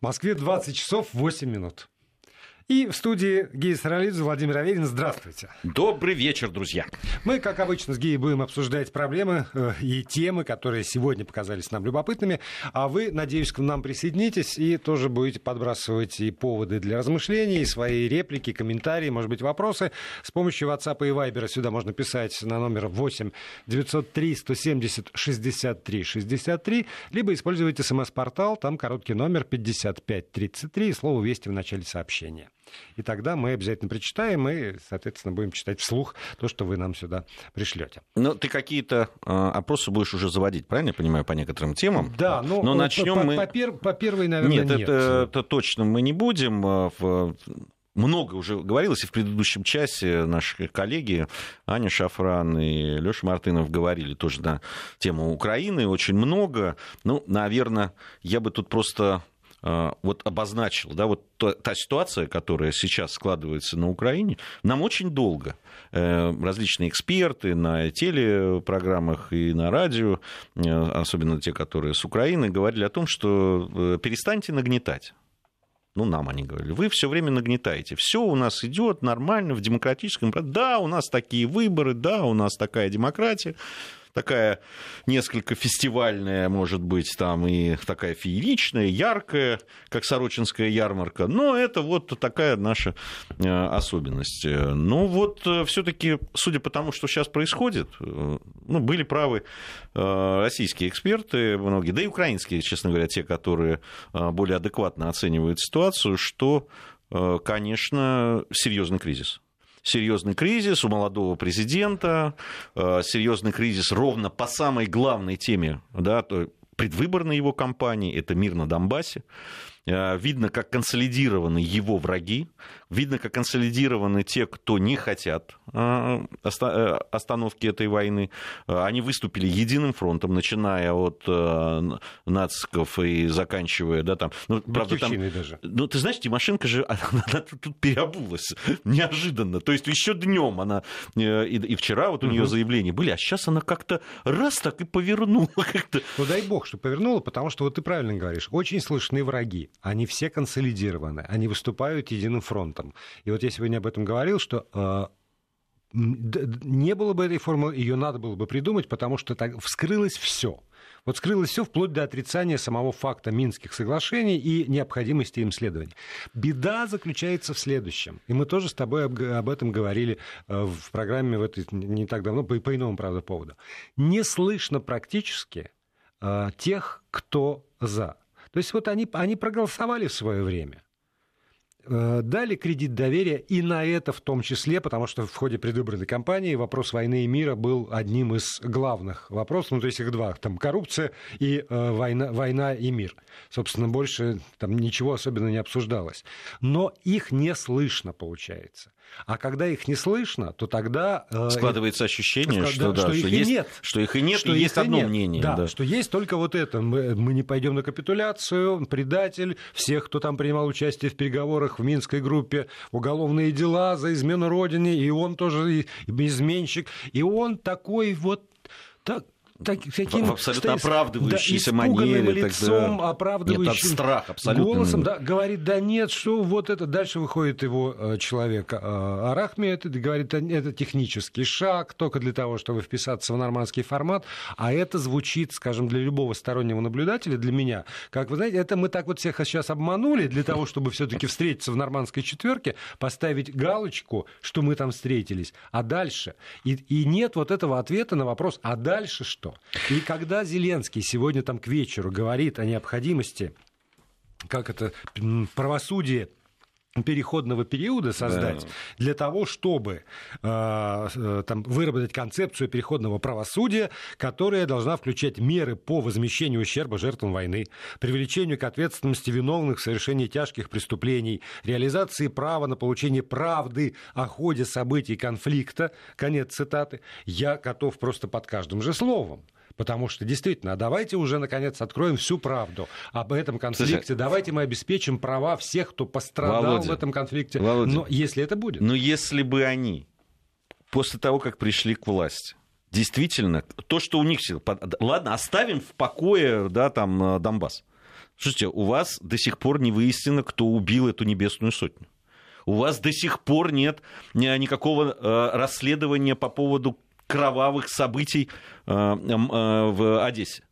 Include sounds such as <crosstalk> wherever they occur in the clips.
Москве 20 часов 8 минут. И в студии Гея Саралидзе, Владимир Аверин. Здравствуйте. Добрый вечер, друзья. Мы, как обычно, с Геей будем обсуждать проблемы э, и темы, которые сегодня показались нам любопытными. А вы, надеюсь, к нам присоединитесь и тоже будете подбрасывать и поводы для размышлений, и свои реплики, комментарии, может быть, вопросы. С помощью WhatsApp и Viber сюда можно писать на номер 8 903 170 63 63, либо используйте смс-портал, там короткий номер 5533 и слово «Вести» в начале сообщения. И тогда мы обязательно прочитаем и, соответственно, будем читать вслух то, что вы нам сюда пришлете. Ну, ты какие-то э, опросы будешь уже заводить, правильно я понимаю, по некоторым темам? Да, но, но начнем по, мы... По, пер... по первой, наверное, нет. Нет, это, это точно мы не будем. В много уже говорилось, и в предыдущем часе наши коллеги Аня Шафран и Леша Мартынов говорили тоже на тему Украины очень много. Ну, наверное, я бы тут просто вот обозначил, да, вот та ситуация, которая сейчас складывается на Украине, нам очень долго. Э, различные эксперты на телепрограммах и на радио, э, особенно те, которые с Украины, говорили о том, что перестаньте нагнетать. Ну, нам они говорили, вы все время нагнетаете. Все у нас идет нормально в демократическом... Да, у нас такие выборы, да, у нас такая демократия такая несколько фестивальная, может быть, там и такая фееричная, яркая, как Сорочинская ярмарка. Но это вот такая наша э, особенность. Ну вот э, все-таки, судя по тому, что сейчас происходит, э, ну, были правы российские эксперты, многие, да и украинские, честно говоря, те, которые более адекватно оценивают ситуацию, что, конечно, серьезный кризис серьезный кризис у молодого президента, э, серьезный кризис ровно по самой главной теме, да, предвыборной его кампании, это мир на Донбассе. Э, видно, как консолидированы его враги, видно, как консолидированы те, кто не хотят э, э, остановки этой войны. Они выступили единым фронтом, начиная от нациков и заканчивая, да, там... Ну, правда, там, даже. Ну, ты знаешь, Тимошенко же, <laughs> она, она тут переобулась <laughs> неожиданно. То есть еще днем она, и, и вчера вот у нее угу. заявления были, а сейчас она как-то раз так и повернула. <laughs> Как-то. Ну, дай бог, что повернула, потому что вот ты правильно говоришь, очень слышны враги они все консолидированы, они выступают единым фронтом. И вот я сегодня об этом говорил, что э, не было бы этой формулы, ее надо было бы придумать, потому что так вскрылось все. Вот скрылось все вплоть до отрицания самого факта Минских соглашений и необходимости им следования. Беда заключается в следующем. И мы тоже с тобой об, об этом говорили э, в программе в этой, не так давно, по, по иному, правда, поводу. Не слышно практически э, тех, кто за. То есть вот они, они проголосовали в свое время дали кредит доверия и на это в том числе, потому что в ходе предвыборной кампании вопрос войны и мира был одним из главных вопросов, ну то есть их два, там коррупция и э, война, война и мир. Собственно, больше там ничего особенно не обсуждалось. Но их не слышно, получается. А когда их не слышно, то тогда... Э, Складывается ощущение, что, что, да, что, их есть, нет. Что их и нет, что и есть одно нет. мнение. Да, да, что есть только вот это. Мы, мы не пойдем на капитуляцию, предатель, всех, кто там принимал участие в переговорах в Минской группе, уголовные дела за измену Родине, и он тоже изменщик. И он такой вот так, так, таким, в абсолютно что, оправдывающейся да, манере. лицом, тогда... оправдывающим нет, страх абсолютно. голосом, да, говорит, да нет, что вот это. Дальше выходит его э, человек э, Арахмед и говорит, это технический шаг только для того, чтобы вписаться в нормандский формат. А это звучит, скажем, для любого стороннего наблюдателя, для меня, как вы знаете, это мы так вот всех сейчас обманули для того, чтобы все-таки встретиться в нормандской четверке, поставить галочку, что мы там встретились. А дальше? И, и нет вот этого ответа на вопрос, а дальше что? Что. И когда Зеленский сегодня там к вечеру говорит о необходимости как это, правосудие переходного периода создать да. для того, чтобы э, э, там, выработать концепцию переходного правосудия, которая должна включать меры по возмещению ущерба жертвам войны, привлечению к ответственности виновных в совершении тяжких преступлений, реализации права на получение правды о ходе событий конфликта, конец цитаты, я готов просто под каждым же словом. Потому что действительно, давайте уже наконец откроем всю правду об этом конфликте. Слушай, давайте мы обеспечим права всех, кто пострадал Володя, в этом конфликте. Володя, Но если это будет. Но если бы они после того, как пришли к власти, действительно, то, что у них... Ладно, оставим в покое да, там, Донбасс. Слушайте, у вас до сих пор не выяснено, кто убил эту небесную сотню. У вас до сих пор нет никакого э, расследования по поводу кровавых событий э, э, в Одессе.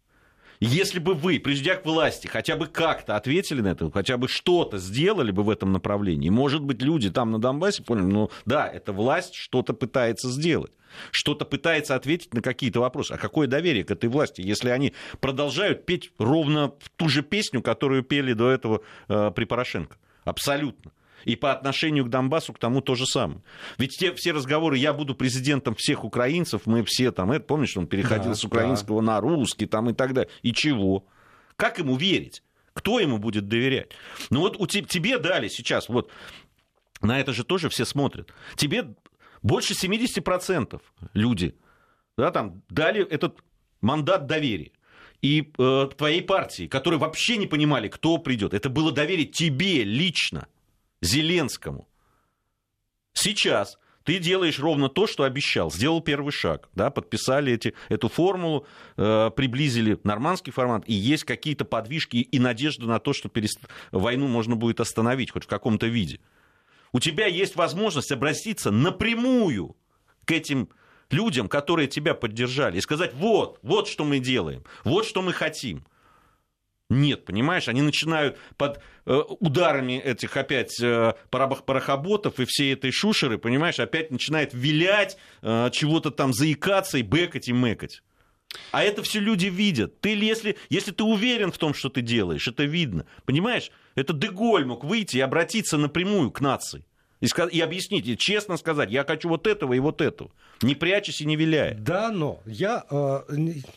Если бы вы, придя к власти, хотя бы как-то ответили на это, хотя бы что-то сделали бы в этом направлении, может быть, люди там на Донбассе поняли, ну да, эта власть что-то пытается сделать что-то пытается ответить на какие-то вопросы. А какое доверие к этой власти, если они продолжают петь ровно ту же песню, которую пели до этого э, при Порошенко? Абсолютно. И по отношению к Донбассу к тому то же самое. Ведь те все разговоры, я буду президентом всех украинцев, мы все там, это помнишь, он переходил да, с украинского да. на русский там и так далее. И чего? Как ему верить? Кто ему будет доверять? Ну вот у te, тебе дали сейчас, вот на это же тоже все смотрят. Тебе больше 70% люди да, там, дали этот мандат доверия и э, твоей партии, которые вообще не понимали, кто придет. Это было доверие тебе лично. Зеленскому. Сейчас ты делаешь ровно то, что обещал. Сделал первый шаг. Да, подписали эти, эту формулу, э, приблизили нормандский формат, и есть какие-то подвижки и надежда на то, что перест... войну можно будет остановить хоть в каком-то виде. У тебя есть возможность обратиться напрямую к этим людям, которые тебя поддержали, и сказать, вот, вот что мы делаем, вот что мы хотим. Нет, понимаешь, они начинают под э, ударами этих опять э, порохоботов и всей этой шушеры, понимаешь, опять начинает вилять, э, чего-то там заикаться и бэкать и мэкать. А это все люди видят. Ты, если, если ты уверен в том, что ты делаешь, это видно. Понимаешь, это Деголь мог выйти и обратиться напрямую к нации и, объяснить, и честно сказать, я хочу вот этого и вот этого, не прячась и не виляя. Да, но я, э,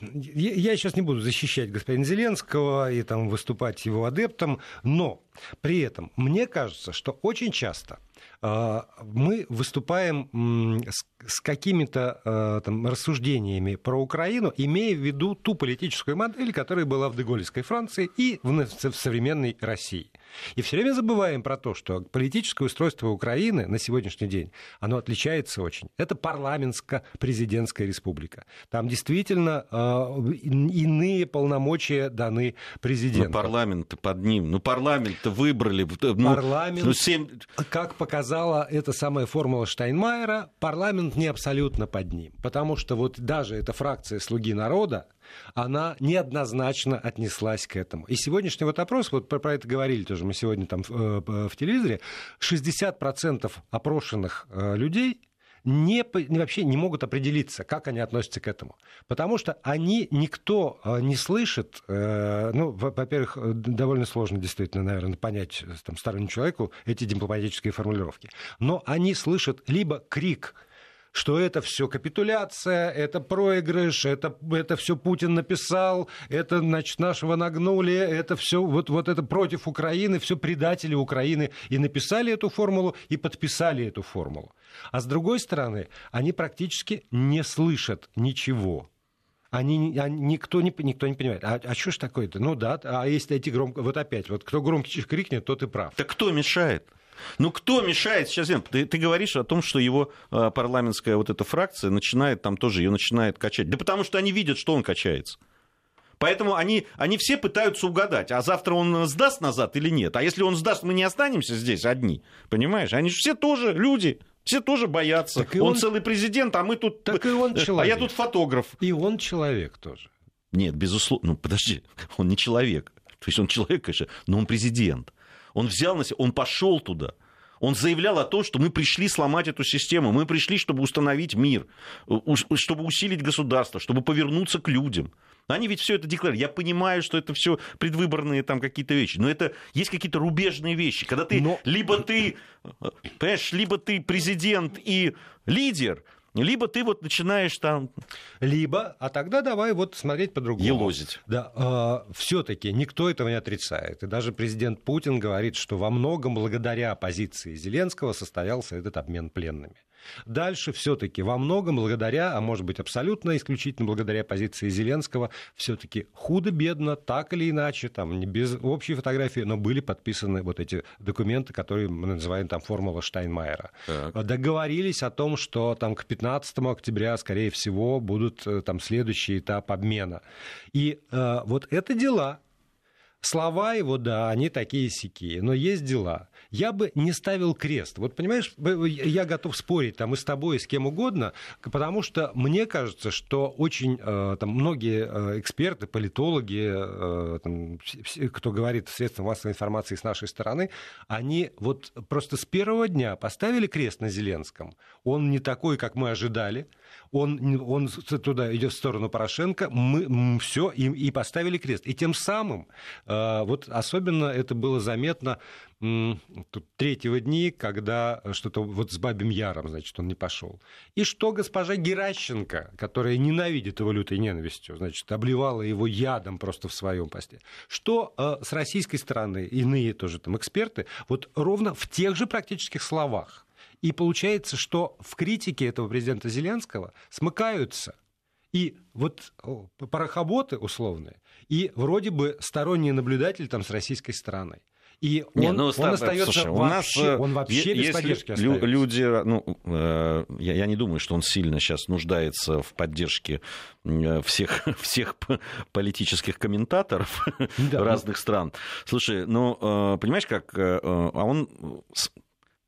я сейчас не буду защищать господина Зеленского и там, выступать его адептом, но при этом мне кажется, что очень часто э, мы выступаем с какими-то э, там, рассуждениями про Украину, имея в виду ту политическую модель, которая была в Деголевской Франции и в современной России. И все время забываем про то, что политическое устройство Украины на сегодняшний день, оно отличается очень. Это парламентско-президентская республика. Там действительно э, иные полномочия даны президенту. Ну, парламент под ним. Ну, парламент-то выбрали. Ну, парламент, ну, 7... как показала эта самая формула Штайнмайера, парламент не абсолютно под ним. Потому что вот даже эта фракция «Слуги народа», она неоднозначно отнеслась к этому. И сегодняшний вот опрос, вот про, про это говорили тоже мы сегодня там э, в телевизоре, 60% опрошенных э, людей не, вообще не могут определиться, как они относятся к этому. Потому что они, никто э, не слышит, ну, во-первых, довольно сложно действительно, наверное, понять там, стороннему человеку эти дипломатические формулировки, но они слышат либо крик что это все капитуляция, это проигрыш, это, это все Путин написал, это, значит, нашего нагнули, это все вот, вот это против Украины, все предатели Украины. И написали эту формулу, и подписали эту формулу. А с другой стороны, они практически не слышат ничего. Они, они, никто, не, никто не понимает. А, а что ж такое-то? Ну да, а если эти громко... Вот опять, вот кто громче крикнет, тот и прав. Так кто мешает? Ну, кто мешает сейчас? Ты, ты говоришь о том, что его э, парламентская вот эта фракция начинает там тоже, ее начинает качать. Да потому что они видят, что он качается. Поэтому они, они все пытаются угадать, а завтра он сдаст назад или нет. А если он сдаст, мы не останемся здесь одни. Понимаешь? Они же все тоже люди. Все тоже боятся. он, он целый президент, а мы тут... Так и он человек. А я тут фотограф. И он человек тоже. Нет, безусловно. Ну, подожди. <laughs> Он не человек. То есть он человек, конечно, но он президент. Он взял на себя, он пошел туда. Он заявлял о том, что мы пришли сломать эту систему, мы пришли, чтобы установить мир, чтобы усилить государство, чтобы повернуться к людям. Они ведь все это декларируют. Я понимаю, что это все предвыборные там какие-то вещи, но это есть какие-то рубежные вещи. Когда ты но... либо ты, понимаешь, либо ты президент и лидер, либо ты вот начинаешь там... Либо, а тогда давай вот смотреть по-другому. Елозить. Да, э, а, все-таки никто этого не отрицает. И даже президент Путин говорит, что во многом благодаря позиции Зеленского состоялся этот обмен пленными. Дальше все-таки во многом благодаря, а может быть абсолютно исключительно благодаря позиции Зеленского, все-таки худо-бедно, так или иначе, там, не без общей фотографии, но были подписаны вот эти документы, которые мы называем там формула Штайнмайера. Так. Договорились о том, что там к 15 октября, скорее всего, будут э, там следующий этап обмена. И э, вот это дела, Слова его, да, они такие сякие, но есть дела. Я бы не ставил крест. Вот понимаешь, я готов спорить там и с тобой, и с кем угодно, потому что мне кажется, что очень э, там, многие э, эксперты, политологи, э, там, кто говорит средством массовой информации с нашей стороны, они вот просто с первого дня поставили крест на Зеленском. Он не такой, как мы ожидали он, он туда идет в сторону Порошенко, мы все и, и поставили крест. И тем самым, вот особенно это было заметно тут, третьего дни, когда что-то вот с Бабим Яром, значит, он не пошел. И что госпожа Геращенко, которая ненавидит его лютой ненавистью, значит, обливала его ядом просто в своем посте, что э, с российской стороны, иные тоже там эксперты, вот ровно в тех же практических словах и получается, что в критике этого президента Зеленского смыкаются и вот парохоботы условные, и вроде бы сторонний наблюдатель там с российской стороны. И он, Не, ну, он остается слушай, вообще, у нас, э, он вообще без поддержки остается. Люди, ну, э, я, я не думаю, что он сильно сейчас нуждается в поддержке э, всех, <laughs> всех политических комментаторов да. <laughs> разных стран. Слушай, ну, э, понимаешь, как... А он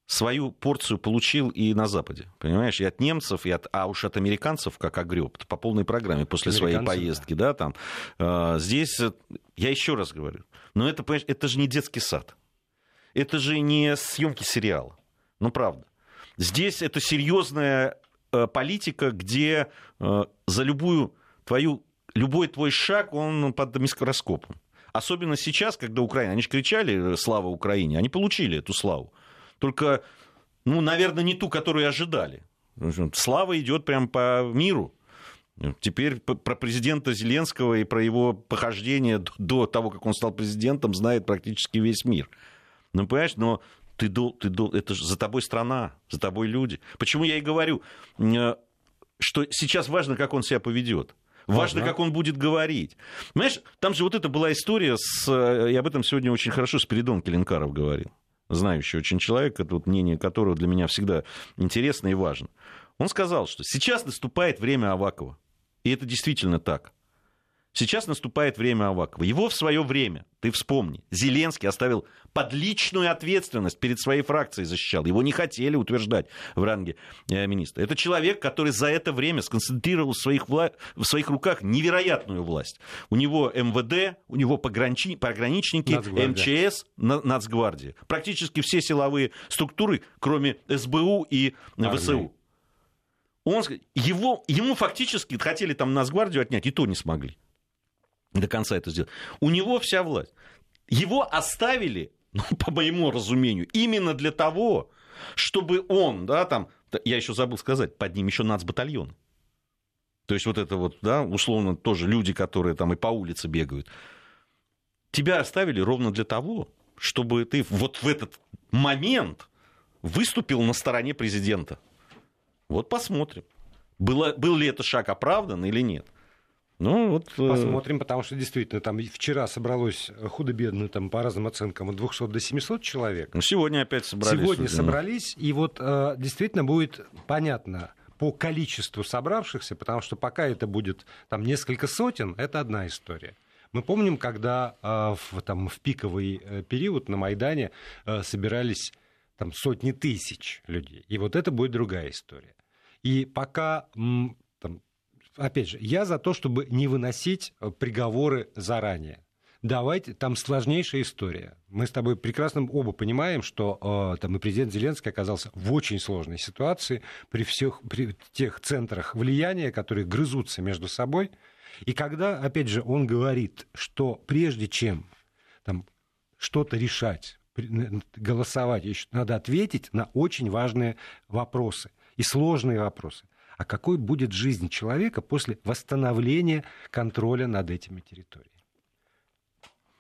свою порцию получил и на Западе, понимаешь, и от немцев, и от, а уж от американцев, как огреб, по полной программе после своей поездки, да, там. Э, здесь, я еще раз говорю, но это, понимаешь, это же не детский сад, это же не съемки сериала, ну правда. Здесь это серьезная э, политика, где э, за любую твою, любой твой шаг, он под микроскопом. Особенно сейчас, когда Украина, они же кричали «Слава Украине», они получили эту славу. Только, ну, наверное, не ту, которую ожидали. Слава идет прям по миру. Теперь про президента Зеленского и про его похождение до того, как он стал президентом, знает практически весь мир. Ну, понимаешь, но ты, ты, это же за тобой страна, за тобой люди. Почему я и говорю, э, что сейчас важно, как он себя поведет. Важно, как он будет говорить. Понимаешь, там же вот это была история с... Э, и об этом сегодня очень хорошо Спиридон Келенкаров говорил знающий очень человек, это вот мнение которого для меня всегда интересно и важно. Он сказал, что сейчас наступает время Авакова. И это действительно так. Сейчас наступает время Авакова. Его в свое время, ты вспомни, Зеленский оставил под личную ответственность перед своей фракцией защищал. Его не хотели утверждать в ранге э, министра. Это человек, который за это время сконцентрировал в своих, вла... в своих руках невероятную власть. У него МВД, у него пограничники, пограничники МЧС, Нацгвардия. Практически все силовые структуры, кроме СБУ и Армия. ВСУ. Он, его, ему фактически хотели там Нацгвардию отнять, и то не смогли до конца это сделать. У него вся власть. Его оставили, <laughs> ну, по моему разумению, именно для того, чтобы он, да, там, я еще забыл сказать, под ним еще нацбатальон. То есть вот это вот, да, условно, тоже люди, которые там и по улице бегают. Тебя оставили ровно для того, чтобы ты вот в этот момент выступил на стороне президента. Вот посмотрим, было, был ли это шаг оправдан или нет. Ну, вот... Э, Посмотрим, потому что действительно там вчера собралось худо-бедно, там, по разным оценкам, от 200 до 700 человек. Ну, сегодня опять собрались. Сегодня судьи. собрались, и вот э, действительно будет понятно, по количеству собравшихся, потому что пока это будет там несколько сотен, это одна история. Мы помним, когда э, в, там, в пиковый период на Майдане собирались там, сотни тысяч людей. И вот это будет другая история. И пока опять же, я за то, чтобы не выносить э, приговоры заранее. Давайте, там сложнейшая история. Мы с тобой прекрасно оба понимаем, что э, там и президент Зеленский оказался в очень сложной ситуации при всех при тех центрах влияния, которые грызутся между собой. И когда, опять же, он говорит, что прежде чем там, что-то решать, голосовать, надо ответить на очень важные вопросы и сложные вопросы а какой будет жизнь человека после восстановления контроля над этими территориями.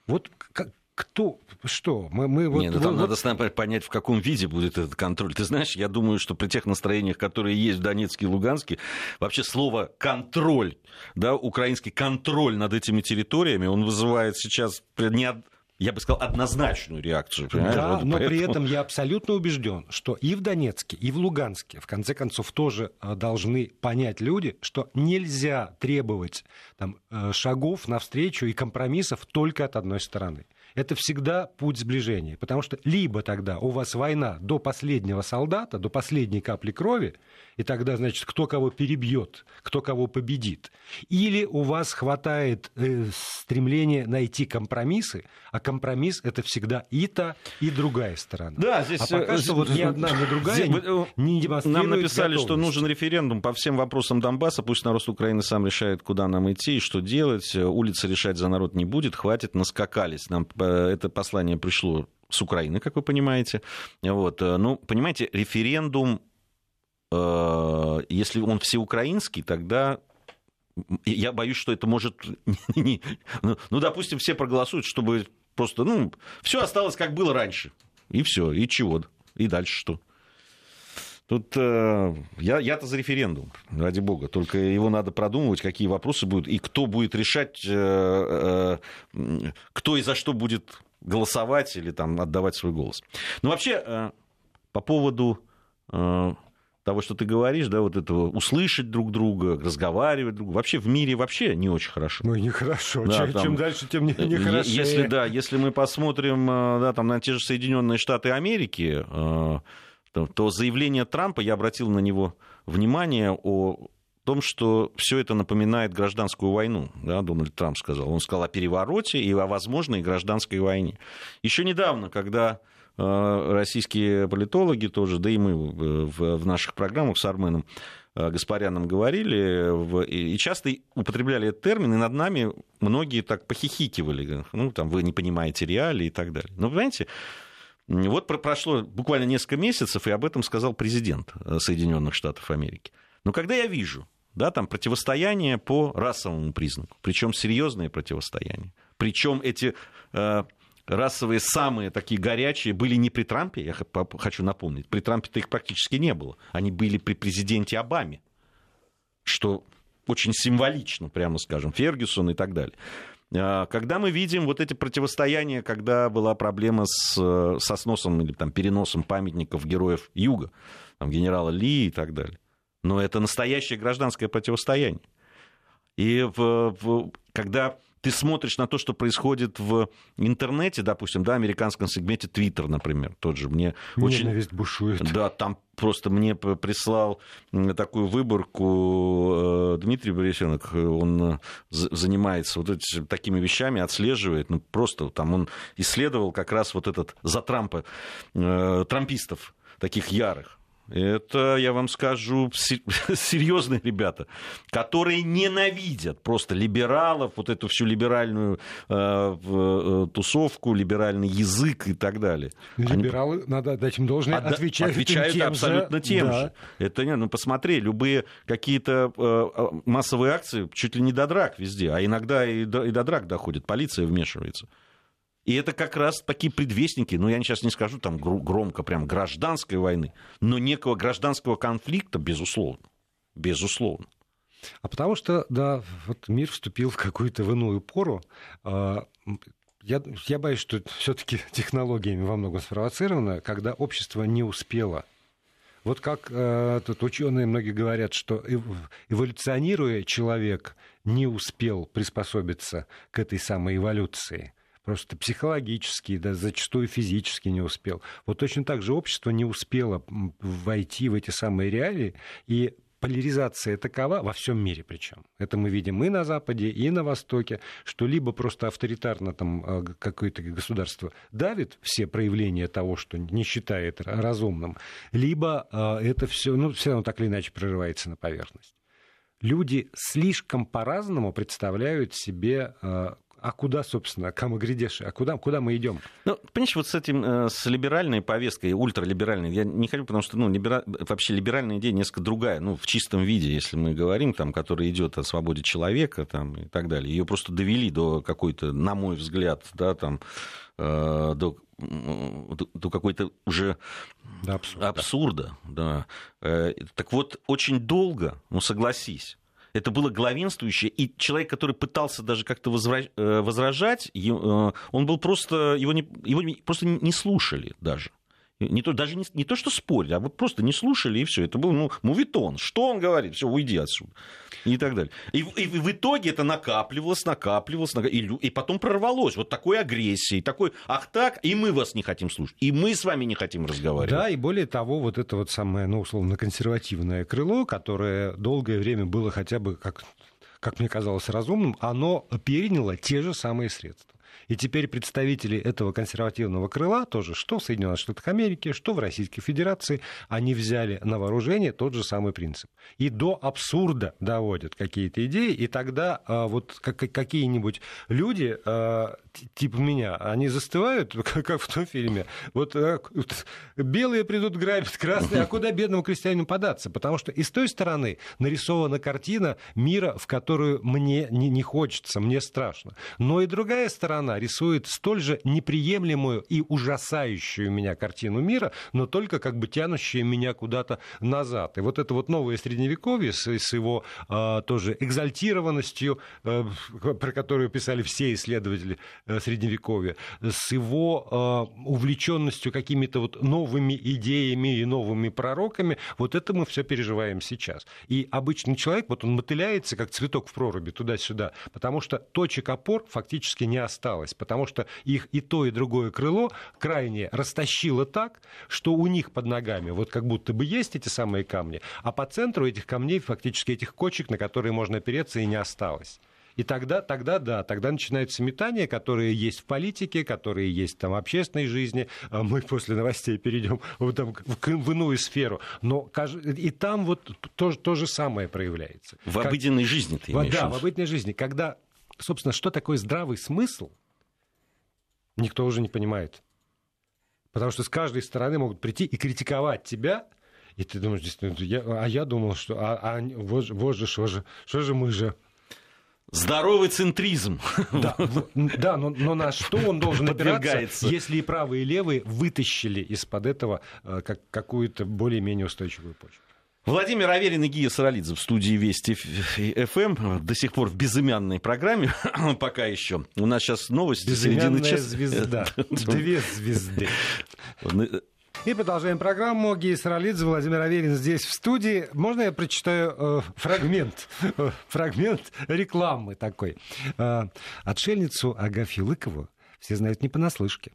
Вот как, кто, что? Мы, мы вот, Нет, ну, там вот... надо сначала понять, в каком виде будет этот контроль. Ты знаешь, я думаю, что при тех настроениях, которые есть в Донецке и Луганске, вообще слово «контроль», да, украинский контроль над этими территориями, он вызывает сейчас не, я бы сказал, однозначную реакцию. Да, вот но поэтому... при этом я абсолютно убежден, что и в Донецке, и в Луганске, в конце концов, тоже э, должны понять люди, что нельзя требовать там, э, шагов навстречу и компромиссов только от одной стороны это всегда путь сближения. Потому что либо тогда у вас война до последнего солдата, до последней капли крови, и тогда, значит, кто кого перебьет, кто кого победит. Или у вас хватает э, стремления найти компромиссы, а компромисс это всегда и та, и другая сторона. Да, здесь... А пока здесь, что вот ни одна, ни другая здесь, не демонстрирует Нам написали, готовность. что нужен референдум по всем вопросам Донбасса, пусть народ Украины сам решает, куда нам идти и что делать. Улицы решать за народ не будет, хватит, наскакались. Нам э, это послание пришло с Украины, как вы понимаете. Вот. Э, ну, понимаете, референдум Э, если он всеукраинский, тогда я боюсь, что это может... <laughs> Ну, ну, допустим, все проголосуют, чтобы просто... Ну, все осталось, как было раньше. И все. И чего? И дальше что? Тут э, я, я-то за референдум, ради бога. Только его надо продумывать, какие вопросы будут, и кто будет решать, э, э, кто и за что будет голосовать или там, отдавать свой голос. Но вообще, э, по поводу э, того, что ты говоришь, да, вот этого услышать друг друга, разговаривать друг друга. Вообще в мире вообще не очень хорошо. Ну, нехорошо. Да, чем, там, чем дальше, тем не, не хорошо. Если, да, если мы посмотрим э, да, там, на те же Соединенные Штаты Америки, э, то, то заявление Трампа, я обратил на него внимание о том, что все это напоминает гражданскую войну, да, Дональд Трамп сказал. Он сказал о перевороте и о возможной гражданской войне. Еще недавно, когда Э, российские политологи тоже, да и мы в наших программах с Арменом э, Гаспаряном говорили, и часто употребляли этот термин, и над нами многие так похихикивали, ну, там, вы не понимаете реалии и так далее. Но, понимаете, вот прошло буквально несколько месяцев, и об этом сказал президент э, Соединенных Штатов Америки. Но когда я вижу, да, там противостояние по расовому признаку, причем серьезное противостояние, причем эти расовые самые такие горячие были не при Трампе, я хочу напомнить. При Трампе-то их практически не было. Они были при президенте Обаме, что очень символично, прямо скажем, Фергюсон и так далее. А, когда мы видим вот эти противостояния, когда была проблема с, со сносом или там, переносом памятников героев Юга, там, генерала Ли и так далее. Но это настоящее гражданское противостояние. И в, в, когда ты смотришь на то, что происходит в интернете, допустим, да, американском сегменте Twitter, например, тот же, мне очень... Ненависть бушует. Да, там просто мне прислал такую выборку э, Дмитрий Борисенок, он э, занимается вот этими такими вещами, отслеживает, ну просто там он исследовал как раз вот этот за Трампа, э, трампистов таких ярых. Это, я вам скажу, <laughs> серьезные ребята, которые ненавидят просто либералов, вот эту всю либеральную э, э, тусовку, либеральный язык и так далее. Либералы, Они... надо дать им должное, Отда... отвечают, отвечают тем абсолютно же. тем да. же. Это не, ну посмотри, любые какие-то э, э, массовые акции чуть ли не до драк везде, а иногда и до, и до драк доходит, полиция вмешивается. И это как раз такие предвестники, ну, я сейчас не скажу там громко, прям гражданской войны, но некого гражданского конфликта, безусловно. Безусловно. А потому что, да, вот мир вступил в какую-то в иную пору. А, я, я боюсь, что все-таки <laughs> технологиями во многом спровоцировано, когда общество не успело вот как э, тут ученые многие говорят, что эволюционируя человек не успел приспособиться к этой самой эволюции просто психологически, да, зачастую физически не успел. Вот точно так же общество не успело войти в эти самые реалии, и поляризация такова во всем мире причем. Это мы видим и на Западе, и на Востоке, что либо просто авторитарно там а, какое-то государство давит все проявления того, что не считает разумным, либо а, это все, ну, все равно так или иначе прорывается на поверхность. Люди слишком по-разному представляют себе а, куда, собственно, кому грядешь, а куда, куда мы идем? Ну, понимаешь, вот с этим, э, с либеральной повесткой, ультралиберальной, я не хочу, потому что, ну, либера... вообще либеральная идея несколько другая, ну, в чистом виде, если мы говорим, там, которая идет о свободе человека, там, и так далее. Ее просто довели до какой-то, на мой взгляд, да, там, э, до до какой-то уже абсурда. абсурда да. Э, так вот, очень долго, ну согласись, Это было главенствующее. И человек, который пытался даже как-то э, возражать, э, он был просто... Его, не, его просто не слушали даже. Не то, даже не, не то, что спорили, а вот просто не слушали, и все. Это был ну, мувитон. Что он говорит? Все, уйди отсюда. И так далее. И, и в итоге это накапливалось, накапливалось, накапливалось и, и потом прорвалось. Вот такой агрессии, такой, ах так, и мы вас не хотим слушать, и мы с вами не хотим разговаривать. Да, и более того, вот это вот самое, ну, условно, консервативное крыло, которое долгое время было хотя бы, как, как мне казалось, разумным, оно переняло те же самые средства. И теперь представители этого консервативного крыла тоже, что в Соединенных Штатах Америки, что в Российской Федерации, они взяли на вооружение тот же самый принцип. И до абсурда доводят какие-то идеи, и тогда а, вот как, какие-нибудь люди, а, типа меня, они застывают, <laughs> как в том фильме. Вот а, белые придут грабить, красные, а <laughs> куда бедному крестьянину податься? Потому что и с той стороны нарисована картина мира, в которую мне не, не хочется, мне страшно. Но и другая сторона рисует столь же неприемлемую и ужасающую меня картину мира, но только как бы тянущую меня куда-то назад. И вот это вот новое средневековье с, с его э, тоже экзальтированностью, э, про которую писали все исследователи э, средневековья, с его э, увлеченностью какими-то вот новыми идеями и новыми пророками, вот это мы все переживаем сейчас. И обычный человек, вот он мотыляется, как цветок в проруби, туда-сюда, потому что точек опор фактически не осталось, потому что их и то, и другое крыло крайне растащило так, что у них под ногами вот как будто бы есть эти самые камни, а по центру этих камней, фактически этих кочек, на которые можно опереться, и не осталось. И тогда, тогда да, тогда начинаются метания, которые есть в политике, которые есть там в общественной жизни. А мы после новостей перейдем в, там, в, в иную сферу. Но и там вот то, то же самое проявляется. В как... обыденной жизни ты имеешь Да, в обыденной жизни. Когда, собственно, что такое здравый смысл – никто уже не понимает. Потому что с каждой стороны могут прийти и критиковать тебя, и ты думаешь, я, а я думал, что а, а, вот, вот же, что же, что же мы же. Здоровый центризм. <laughs> Да, да но, но на что он должен опираться, если и правые, и левые вытащили из-под этого э, как, какую-то более-менее устойчивую почву? Владимир Аверин и Гия Саралидзе в студии Вести ФМ. До сих пор в безымянной программе, <coughs> пока еще. У нас сейчас новости. Безымянная звезда. <laughs> Две звезды. И продолжаем программу. Гея Саралидзе, Владимир Аверин здесь в студии. Можно я прочитаю э, фрагмент? Э, фрагмент рекламы такой. Э, отшельницу Агафью Лыкову все знают не понаслышке.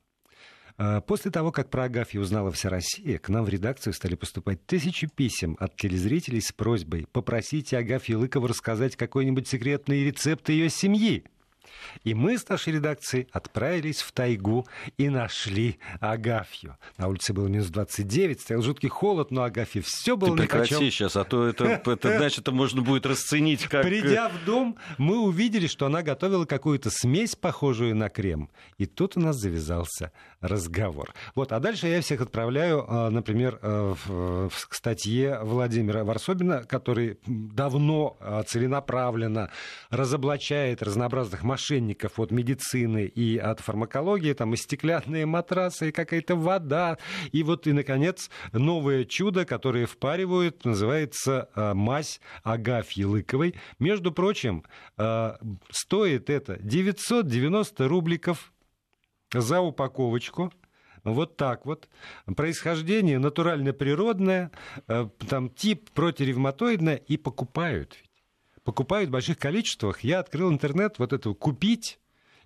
А, после того, как про Агафью узнала вся Россия, к нам в редакцию стали поступать тысячи писем от телезрителей с просьбой «Попросите Агафью Лыкову рассказать какой-нибудь секретный рецепт ее семьи». И мы с нашей редакцией отправились в тайгу и нашли Агафью. На улице было минус 29, стоял жуткий холод, но Агафье все было Ты прекрати нипочем. сейчас, а то это, <laughs> это значит, это можно будет расценить как... Придя в дом, мы увидели, что она готовила какую-то смесь, похожую на крем. И тут у нас завязался разговор. Вот, а дальше я всех отправляю, а, например, э, в статье Владимира Варсобина, который давно целенаправленно разоблачает разнообразных мошенников от медицины и от фармакологии, там и стеклянные матрасы, и какая-то вода, и вот, и, наконец, новое чудо, которое впаривают, называется а, мазь Агафьи Лыковой. Между прочим, стоит это 990 рубликов за упаковочку. Вот так вот. Происхождение натурально-природное, э, там тип протиревматоидное, и покупают ведь. Покупают в больших количествах. Я открыл интернет, вот это купить,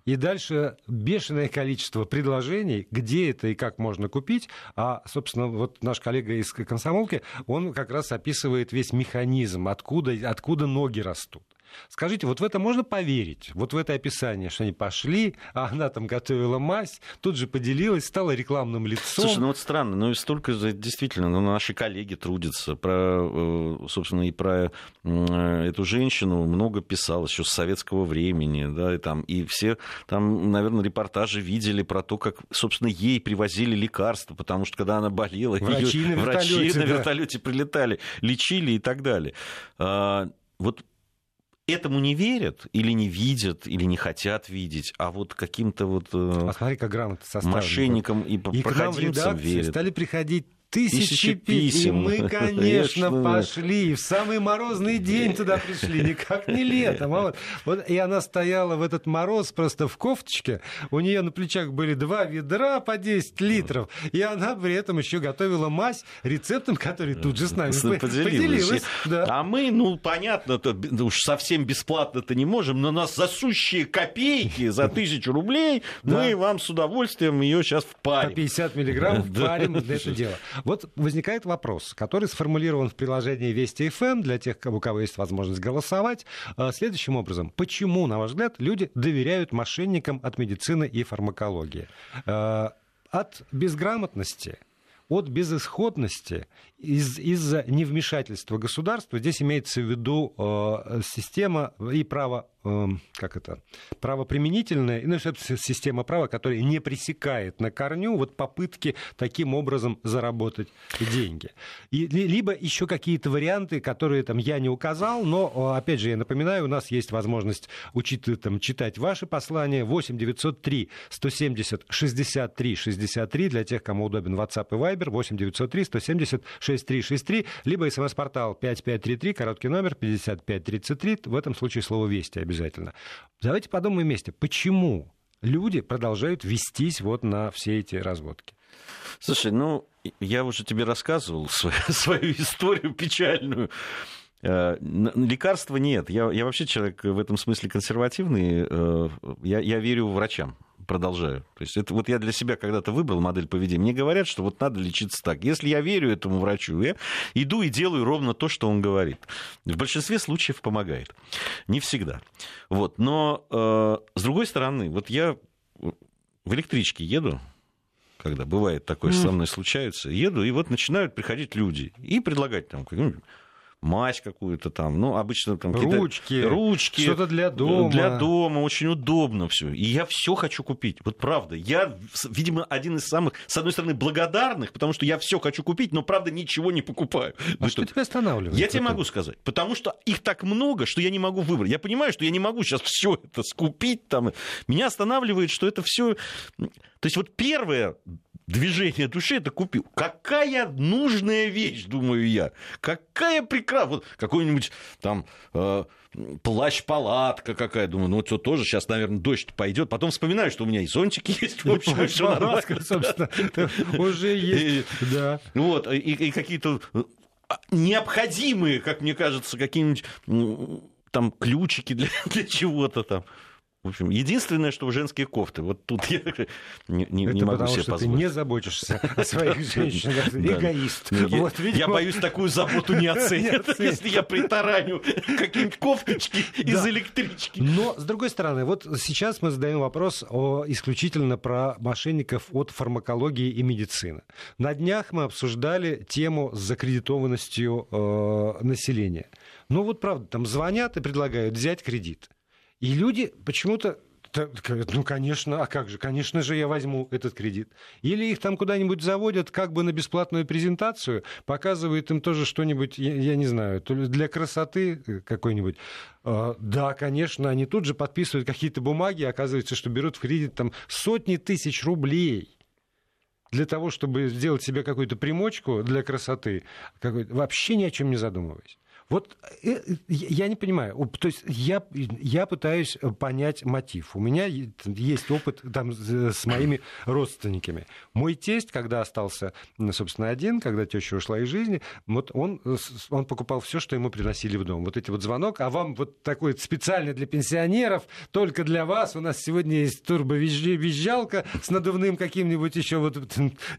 и дальше бешеное количество предложений, где это и как можно купить. А, собственно, вот наш коллега из комсомолки, он как раз описывает весь механизм, откуда, откуда ноги растут. Скажите, вот в это можно поверить? Вот в это описание, что они пошли, а она там готовила мазь, тут же поделилась, стала рекламным лицом. Слушай, ну вот странно, ну столько действительно, ну, наши коллеги трудятся про, э, собственно, и про эту женщину много писалось еще с советского времени, да, и там, и все там, наверное, репортажи видели про то, как, собственно, ей привозили лекарства, потому что когда она болела, врачи, ее, на, врачи вертолете, на вертолете да. прилетали, лечили и так далее. А, вот этому не верят или не видят, или не хотят видеть, а вот каким-то вот а смотри, как мошенникам и, и проходимцам верят. стали приходить Тысячи писем. И мы, <laughs> конечно, пошли. В самый морозный день туда пришли. Никак не летом. А вот, вот, и она стояла в этот мороз просто в кофточке. У нее на плечах были два ведра по 10 литров. И она при этом еще готовила мазь рецептом, который тут же с нами поделилась. поделилась да. А мы, ну, понятно, то, уж совсем бесплатно-то не можем, но нас засущие копейки за тысячу рублей. Мы вам с удовольствием ее сейчас впарим. По 50 миллиграммов <laughs> впарим для этого дела. Вот возникает вопрос, который сформулирован в приложении Вести ФМ для тех, у кого есть возможность голосовать, э, следующим образом. Почему, на ваш взгляд, люди доверяют мошенникам от медицины и фармакологии? Э, от безграмотности, от безысходности из, из-за невмешательства государства. Здесь имеется в виду э, система и право Эм, как это, правоприменительная, ну, система права, которая не пресекает на корню вот попытки таким образом заработать деньги. И, либо еще какие-то варианты, которые там я не указал, но, опять же, я напоминаю, у нас есть возможность учить, там, читать ваши послания 8 903 170 63 63 для тех, кому удобен WhatsApp и Viber 8 903 170 63 63, либо смс-портал 5533, короткий номер 5533, в этом случае слово «Вести» обязательно. Давайте подумаем вместе, почему люди продолжают вестись вот на все эти разводки? Слушай, ну, я уже тебе рассказывал <laughs> свою, свою историю печальную. Э, лекарства нет. Я, я вообще человек в этом смысле консервативный. Э, я, я верю врачам продолжаю. То есть это вот я для себя когда-то выбрал модель поведения. Мне говорят, что вот надо лечиться так. Если я верю этому врачу, я иду и делаю ровно то, что он говорит. В большинстве случаев помогает. Не всегда. Вот. Но э, с другой стороны, вот я в электричке еду, когда бывает такое, mm. со мной случается, еду, и вот начинают приходить люди и предлагать там мазь какую-то там, ну, обычно там ручки, ручки, что-то для дома. Для дома, очень удобно все. И я все хочу купить. Вот правда. Я, видимо, один из самых, с одной стороны, благодарных, потому что я все хочу купить, но, правда, ничего не покупаю. А Вы что тебя останавливает? Я тебе могу сказать. Потому что их так много, что я не могу выбрать. Я понимаю, что я не могу сейчас все это скупить. Там. Меня останавливает, что это все... То есть вот первое движение души это купил. Какая нужная вещь, думаю я. Какая прекрасная. Вот какой-нибудь там э, плащ-палатка какая. Думаю, ну вот все тоже сейчас, наверное, дождь пойдет. Потом вспоминаю, что у меня и зонтики <laughs> есть. В общем, все нормально. собственно, уже есть. Да. Вот, и какие-то э, необходимые, как мне кажется, какие-нибудь там ключики для, <laughs> для чего-то там. В общем, единственное, что в женские кофты. Вот тут я не, не, Это могу потому, себе что позволить. ты не заботишься о своих женщинах. Эгоист. Я боюсь, такую заботу не оценят, <laughs> если я притараню какие-нибудь кофточки из электрички. Но, с другой стороны, вот сейчас мы задаем вопрос исключительно про мошенников от фармакологии и медицины. На днях мы обсуждали тему с закредитованностью э, населения. Ну вот правда, там звонят и предлагают взять кредит. И люди почему-то ну, конечно, а как же? Конечно же, я возьму этот кредит. Или их там куда-нибудь заводят как бы на бесплатную презентацию, показывают им тоже что-нибудь, я, я не знаю, то ли для красоты какой-нибудь. А, да, конечно, они тут же подписывают какие-то бумаги, оказывается, что берут в кредит там сотни тысяч рублей для того, чтобы сделать себе какую-то примочку для красоты, вообще ни о чем не задумываясь. Вот э, я не понимаю. То есть я, я пытаюсь понять мотив. У меня есть опыт там, с моими <clears throat> родственниками. Мой тесть, когда остался, собственно, один, когда теща ушла из жизни, вот он, он покупал все, что ему приносили в дом. Вот эти вот звонок, а вам вот такой специально для пенсионеров, только для вас. У нас сегодня есть турбовизжалка с надувным каким-нибудь еще вот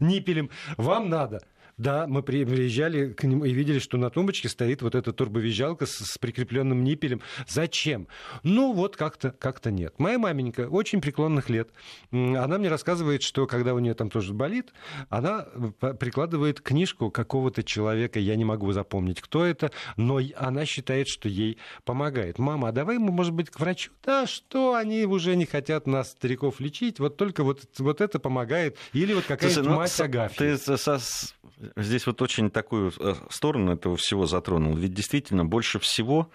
ниппелем. Вам надо. Да, мы приезжали к нему и видели, что на тумбочке стоит вот эта турбовизжалка с, с прикрепленным ниппелем. Зачем? Ну, вот как-то как нет. Моя маменька очень преклонных лет. Она мне рассказывает, что когда у нее там тоже болит, она э, прикладывает книжку какого-то человека, я не могу запомнить, кто это, но она считает, что ей помогает. Мама, а давай мы, может быть, к врачу? Да, что они уже не хотят нас, стариков, лечить, вот только вот, вот это помогает. Или вот какая-то ну, мать Агафья. Ты со, здесь вот очень такую э, сторону этого всего затронул. Ведь действительно больше всего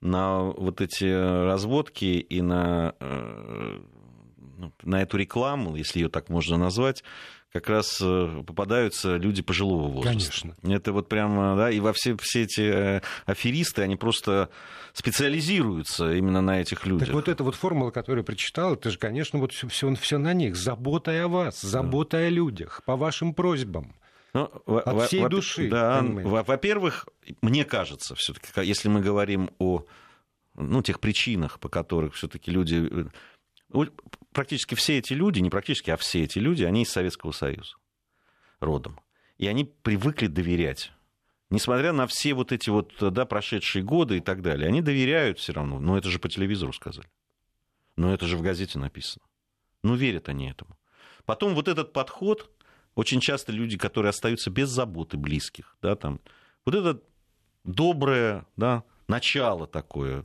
на вот эти разводки и на э, ну, на эту рекламу, если ее так можно назвать, как раз э, попадаются люди пожилого возраста. Конечно. Это вот прямо, да, и во все, все эти аферисты, они просто специализируются именно на этих людях. Так вот эта вот формула, которую я прочитал, это же, конечно, вот все, все, все на них. Забота о вас, забота да. о людях, по вашим просьбам. Ну, От всей во, души. Да, во-первых, мне кажется, все-таки, если мы говорим о ну, тех причинах, по которым все-таки люди э, практически все эти люди, не практически, а все эти люди, они из Советского Союза родом. И они привыкли доверять. Несмотря на все вот эти вот, да, прошедшие годы и так далее, они доверяют все равно. Но это же по телевизору сказали. Но это же в газете написано. Ну, верят они этому. Потом вот этот подход, очень часто люди, которые остаются без заботы близких, да, там, вот это доброе, да, начало такое,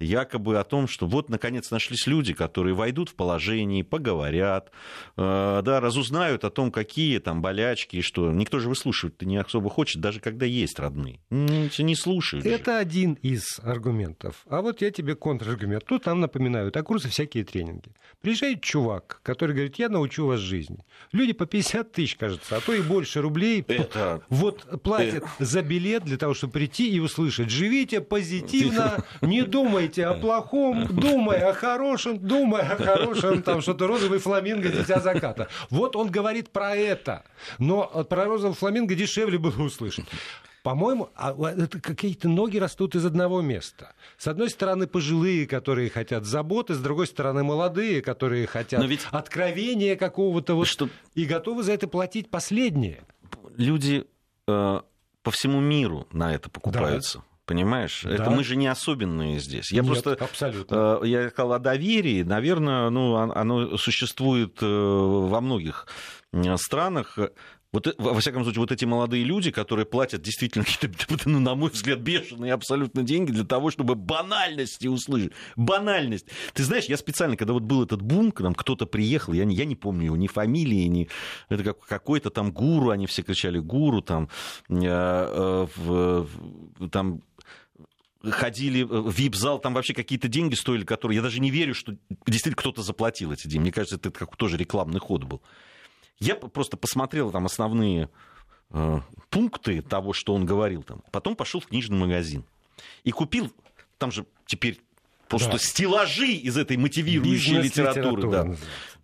якобы о том, что вот, наконец, нашлись люди, которые войдут в положение, поговорят, э, да, разузнают о том, какие там болячки что. Никто же выслушивать не особо хочет, даже когда есть родные. Не, не слушают. Это же. один из аргументов. А вот я тебе контраргумент. Тут там напоминают, а курсы всякие тренинги. Приезжает чувак, который говорит, я научу вас жизни. Люди по 50 тысяч, кажется, а то и больше рублей Это... вот платят э... за билет для того, чтобы прийти и услышать. Живите позитивно, не думайте о плохом, думай о хорошем, думай о хорошем, там что-то розовый фламинго, дитя заката. Вот он говорит про это. Но про розовый фламинго дешевле было услышать. По-моему, а, это какие-то ноги растут из одного места. С одной стороны, пожилые, которые хотят заботы, с другой стороны, молодые, которые хотят ведь... откровения какого-то вот, что... и готовы за это платить последнее. Люди э, по всему миру на это покупаются. Да. Понимаешь? Да. Это мы же не особенные здесь. Я Нет, просто абсолютно. Э, я сказал о доверии. Наверное, ну, оно существует э, во многих странах. Вот, э, во всяком случае, вот эти молодые люди, которые платят действительно <laughs> какие-то, ну, на мой взгляд, бешеные абсолютно деньги для того, чтобы банальности услышать. Банальность. Ты знаешь, я специально, когда вот был этот бум, к нам кто-то приехал, я не, я не помню его ни фамилии, ни... Это как, какой-то там гуру, они все кричали гуру, там, э, э, там ходили в вип-зал, там вообще какие-то деньги стоили, которые я даже не верю, что действительно кто-то заплатил эти деньги. Мне кажется, это как тоже рекламный ход был. Я просто посмотрел там основные э, пункты того, что он говорил там. Потом пошел в книжный магазин и купил, там же теперь просто да. стеллажи из этой мотивирующей литературы. Да.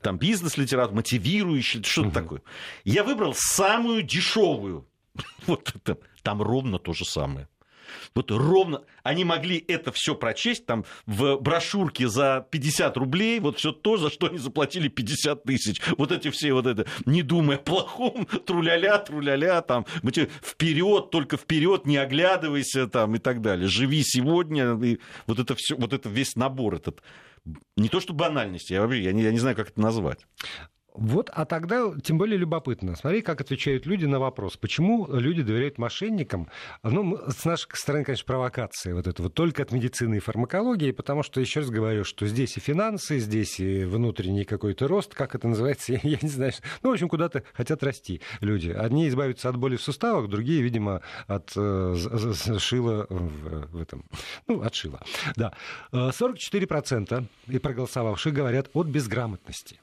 Там бизнес-литература, мотивирующая, что-то угу. такое. Я выбрал самую дешевую. <laughs> Вот это. Там ровно то же самое. Вот ровно они могли это все прочесть там в брошюрке за 50 рублей, вот все то, за что они заплатили 50 тысяч. Вот эти все вот это, не думая о плохом, <laughs> труляля, труляля, там, вперед, только вперед, не оглядывайся там и так далее. Живи сегодня, и вот это все, вот это весь набор этот не то что банальности, я вообще я не, я не знаю, как это назвать. Вот, а тогда тем более любопытно. Смотри, как отвечают люди на вопрос, почему люди доверяют мошенникам. Ну, с нашей стороны, конечно, провокация вот это вот только от медицины и фармакологии, потому что, еще раз говорю, что здесь и финансы, здесь и внутренний какой-то рост, как это называется, <laughs> я, я не знаю. Ну, в общем, куда-то хотят расти люди. Одни избавиться от боли в суставах, другие, видимо, от э, шила в, в этом. Ну, от шила, да. 44% э, и проголосовавших говорят от безграмотности.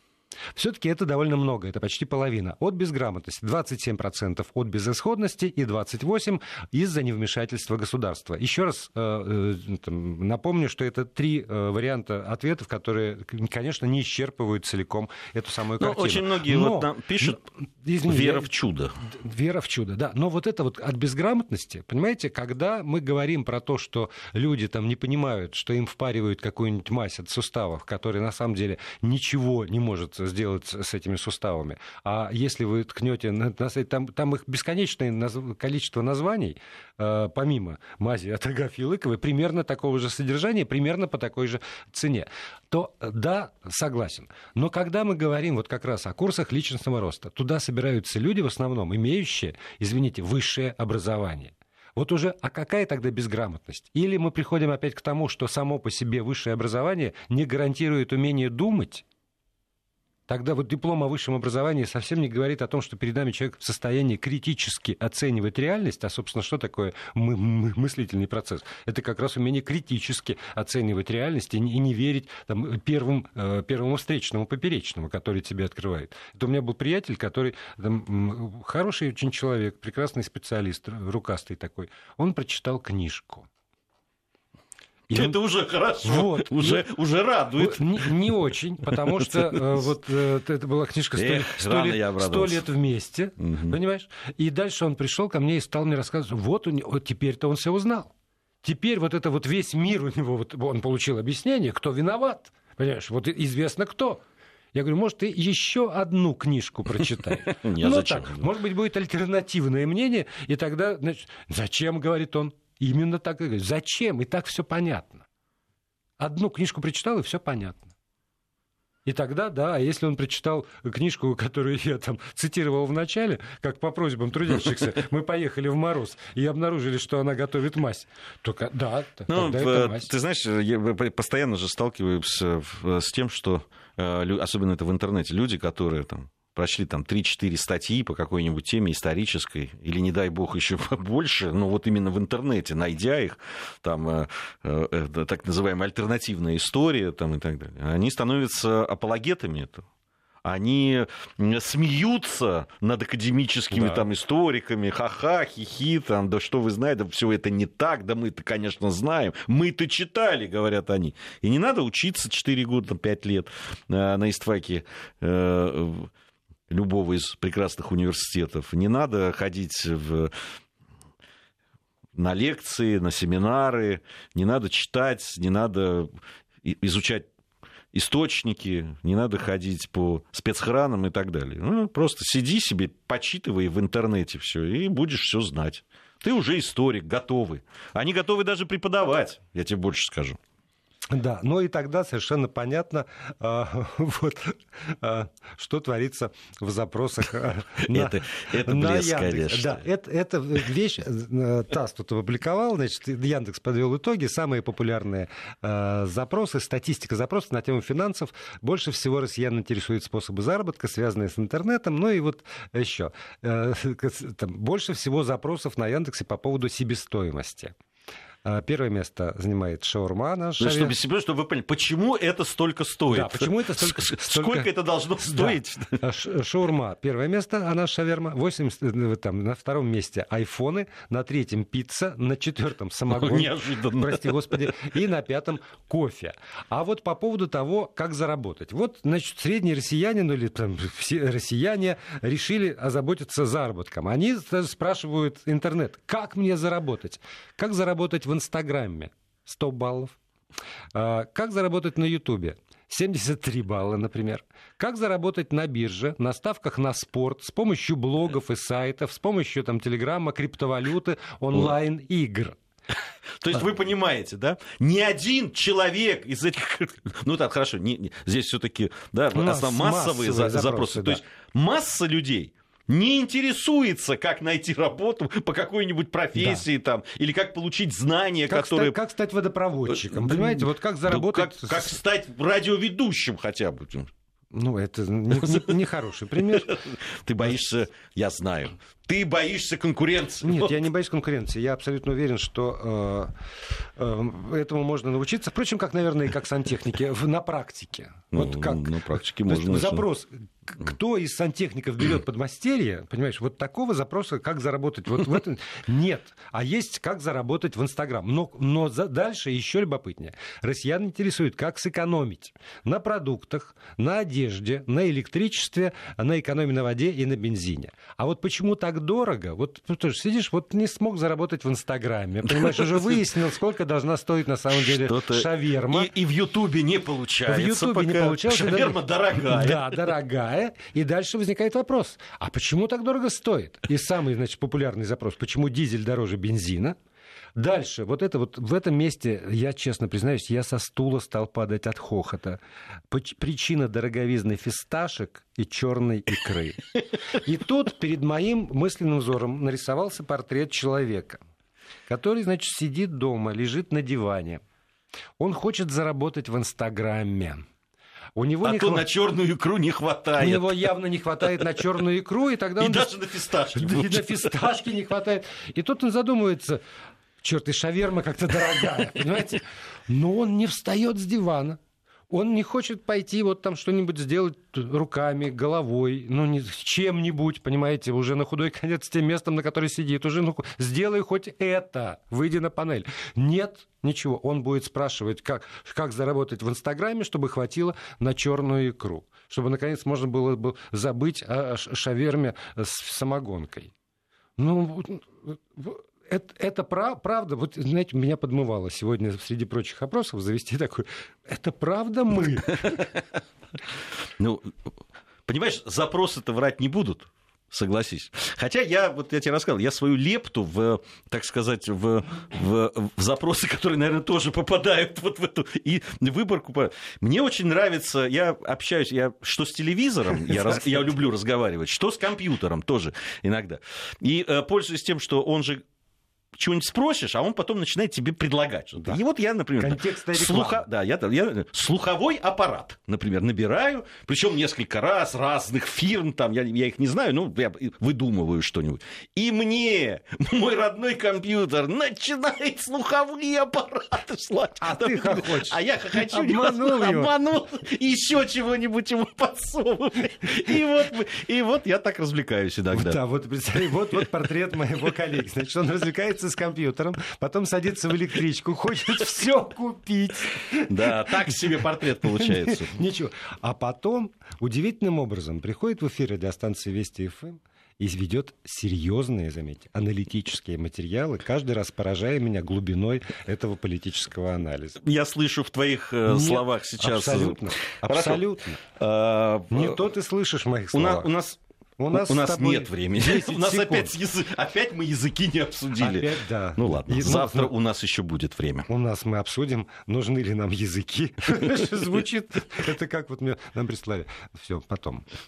Все-таки это довольно много, это почти половина. От безграмотности 27% от безысходности и 28% из-за невмешательства государства. Еще раз э, э, напомню, что это три э, варианта ответов, которые, конечно, не исчерпывают целиком эту самую ну, картину. Но очень многие Но, вот нам пишут извини, вера в чудо. Вера в чудо, да. Но вот это вот от безграмотности, понимаете, когда мы говорим про то, что люди там не понимают, что им впаривают какую-нибудь мазь от суставов, которая на самом деле ничего не может сделать с этими суставами. А если вы ткнете там, там их бесконечное количество названий, э, помимо мази от Агафьи Лыковой, примерно такого же содержания, примерно по такой же цене, то да, согласен. Но когда мы говорим вот как раз о курсах личностного роста, туда собираются люди в основном, имеющие, извините, высшее образование. Вот уже, а какая тогда безграмотность? Или мы приходим опять к тому, что само по себе высшее образование не гарантирует умение думать, Тогда вот диплом о высшем образовании совсем не говорит о том, что перед нами человек в состоянии критически оценивать реальность, а, собственно, что такое мы, мы, мыслительный процесс? Это как раз умение критически оценивать реальность и не, и не верить там, первым, э, первому встречному поперечному, который тебе открывает. Это у меня был приятель, который там, хороший очень человек, прекрасный специалист, рукастый такой. Он прочитал книжку и это он... уже хорошо, вот. уже, и... уже радует. Не, не очень, потому что э, <laughs> вот э, это была книжка «Сто, Эх, 100, лет, 100 лет вместе», понимаешь? И дальше он пришел ко мне и стал мне рассказывать, вот, теперь-то он все узнал. Теперь вот это вот весь мир у него, вот, он получил объяснение, кто виноват. Понимаешь, вот известно кто. Я говорю, может, ты еще одну книжку прочитай. <laughs> Ну так, может быть, будет альтернативное мнение, и тогда, значит, зачем, говорит он, Именно так и говорит. Зачем? И так все понятно. Одну книжку прочитал, и все понятно. И тогда, да, а если он прочитал книжку, которую я там цитировал в начале, как по просьбам трудящихся, <laughs> мы поехали в мороз и обнаружили, что она готовит мазь, то да, ну, тогда это мазь. Ты знаешь, я постоянно же сталкиваюсь с тем, что, э, особенно это в интернете, люди, которые там прочли там 3-4 статьи по какой-нибудь теме исторической, или, не дай бог, еще <laughs> больше, но вот именно в интернете, найдя их, там, э, э, так называемая альтернативная история там, и так далее, они становятся апологетами этого они смеются над академическими да. там историками, ха-ха, хихи, там, да что вы знаете, да все это не так, да мы-то, конечно, знаем, мы-то читали, говорят они. И не надо учиться 4 года, 5 лет э, на истфаке любого из прекрасных университетов. Не надо ходить в на лекции, на семинары, не надо читать, не надо изучать источники, не надо ходить по спецхранам и так далее. Ну, просто сиди себе, почитывай в интернете все, и будешь все знать. Ты уже историк, готовый. Они готовы даже преподавать, я тебе больше скажу. Да, ну и тогда совершенно понятно, а, <laughs> вот, а, что творится в запросах а, <laughs> на, это, это на блеск, Яндекс. Конечно. Да, это, это вещь, э, ТАСС тут опубликовал, значит, Яндекс подвел итоги, самые популярные а, запросы, статистика запросов на тему финансов. Больше всего россиян интересуют способы заработка, связанные с интернетом, ну и вот еще. А, <laughs> там, больше всего запросов на Яндексе по поводу себестоимости. А, первое место занимает шаурма на шаве. Чтобы, себе, чтобы вы поняли, почему это столько стоит? Да, почему это столько... Сколько это должно стоить? Да. Шаурма первое место, она шаверма. 80, э, там, на втором месте айфоны, на третьем пицца, на четвертом самогон. Неожиданно. Прости господи. И на пятом кофе. А вот по поводу того, как заработать. Вот, значит, средний россиянин или там, все россияне решили озаботиться заработком. Они спрашивают интернет, как мне заработать? Как заработать в Инстаграме 100 баллов. А, как заработать на Ютубе? 73 балла, например. Как заработать на бирже, на ставках на спорт, с помощью блогов и сайтов, с помощью там, телеграмма, криптовалюты, онлайн-игр. То есть вы понимаете, да? Ни один человек из этих... <laughs> Ну так, хорошо, не, не, здесь все-таки да, Масс, массовые, массовые запросы. запросы. Да. То есть масса людей не интересуется, как найти работу по какой-нибудь профессии да. там, или как получить знания, как которые... Стать, как стать водопроводчиком, понимаете? Вот как заработать... Ну, как, как стать радиоведущим хотя бы. Ну, это нехороший не, не хороший пример. <laughs> Ты боишься, я знаю, ты боишься конкуренции. Нет, вот. я не боюсь конкуренции. Я абсолютно уверен, что э, э, этому можно научиться. Впрочем, как, наверное, и как сантехники, в, на практике. Ну, вот как, на практике можно. Запрос, кто из сантехников берет <clears throat> подмастерье, понимаешь, вот такого запроса, как заработать, вот в этом <laughs> нет. А есть, как заработать в Инстаграм. Но, но за, дальше еще любопытнее. Россиян интересует, как сэкономить на продуктах, на одежде, на электричестве, на экономии на воде и на бензине. А вот почему так дорого? Вот ну, ты сидишь, вот не смог заработать в Инстаграме. Понимаешь, уже <laughs> выяснил, сколько должна стоить на самом деле шаверма. И, и в Ютубе не получается. В Ютубе не получается. Шаверма да, дорогая. Да, дорогая. И дальше возникает вопрос, а почему так дорого стоит? И самый, значит, популярный запрос, почему дизель дороже бензина? Дальше, вот это вот в этом месте, я честно признаюсь, я со стула стал падать от хохота. Причина дороговизны фисташек и черной икры. И тут перед моим мысленным взором нарисовался портрет человека, который, значит, сидит дома, лежит на диване. Он хочет заработать в Инстаграме. У него а не то хва- на черную икру не хватает. У него явно не хватает на черную икру, и тогда И он... даже на фисташки. И на фисташки не хватает. И тут он задумывается, черт, и шаверма как-то дорогая, понимаете? Но он не встает с дивана. Он не хочет пойти вот там что-нибудь сделать руками, головой, ну, не, чем-нибудь, понимаете, уже на худой конец тем местом, на котором сидит, уже ну, сделай хоть это, выйди на панель. Нет, ничего. Он будет спрашивать, как, как заработать в Инстаграме, чтобы хватило на черную икру, чтобы, наконец, можно было бы забыть о шаверме с самогонкой. Ну, это, это пра- правда, вот, знаете, меня подмывало сегодня среди прочих опросов завести такой, это правда мы? <laughs> Ну, понимаешь, запросы-то врать не будут. Согласись. Хотя я, вот я тебе рассказал, я свою лепту в, так сказать, в, в, в запросы, которые, наверное, тоже попадают вот в эту и выборку. Мне очень нравится, я общаюсь, я что с телевизором, я, раз- я люблю разговаривать, что с компьютером тоже иногда. И э, пользуясь тем, что он же чего-нибудь спросишь, а он потом начинает тебе предлагать что-то. Да. И вот я, например, слуха... да, я, я слуховой аппарат, например, набираю, причем несколько раз разных фирм, там, я, я их не знаю, ну, я выдумываю что-нибудь. И мне мой родной компьютер начинает слуховые аппараты слать. А ты хохочешь. А я хохочу. Обманул его. Обманул. Еще чего-нибудь ему подсовываю. И вот, и вот я так развлекаюсь иногда. Да, вот представь, вот, вот портрет моего коллеги. Значит, он развлекается с компьютером, потом садится в электричку, хочет <laughs> все купить. Да, так себе портрет получается. <laughs> Ничего. А потом удивительным образом приходит в эфир радиостанции Вести ФМ и ведет серьезные, заметьте, аналитические материалы, каждый раз поражая меня глубиной этого политического анализа. Я слышу в твоих э, Нет, словах сейчас... Абсолютно. Хорошо. Абсолютно. А, Не то ты слышишь в моих У нас, словах. у нас, У нас у нас нет времени. 10 <laughs> У нас секунд. опять, язы- опять мы языки не обсудили. Опять, да. Ну ладно, И- ну, завтра ну, у нас еще будет время. У нас мы обсудим, нужны ли нам языки. <laughs> Звучит, это как вот мне нам прислали. Все, потом.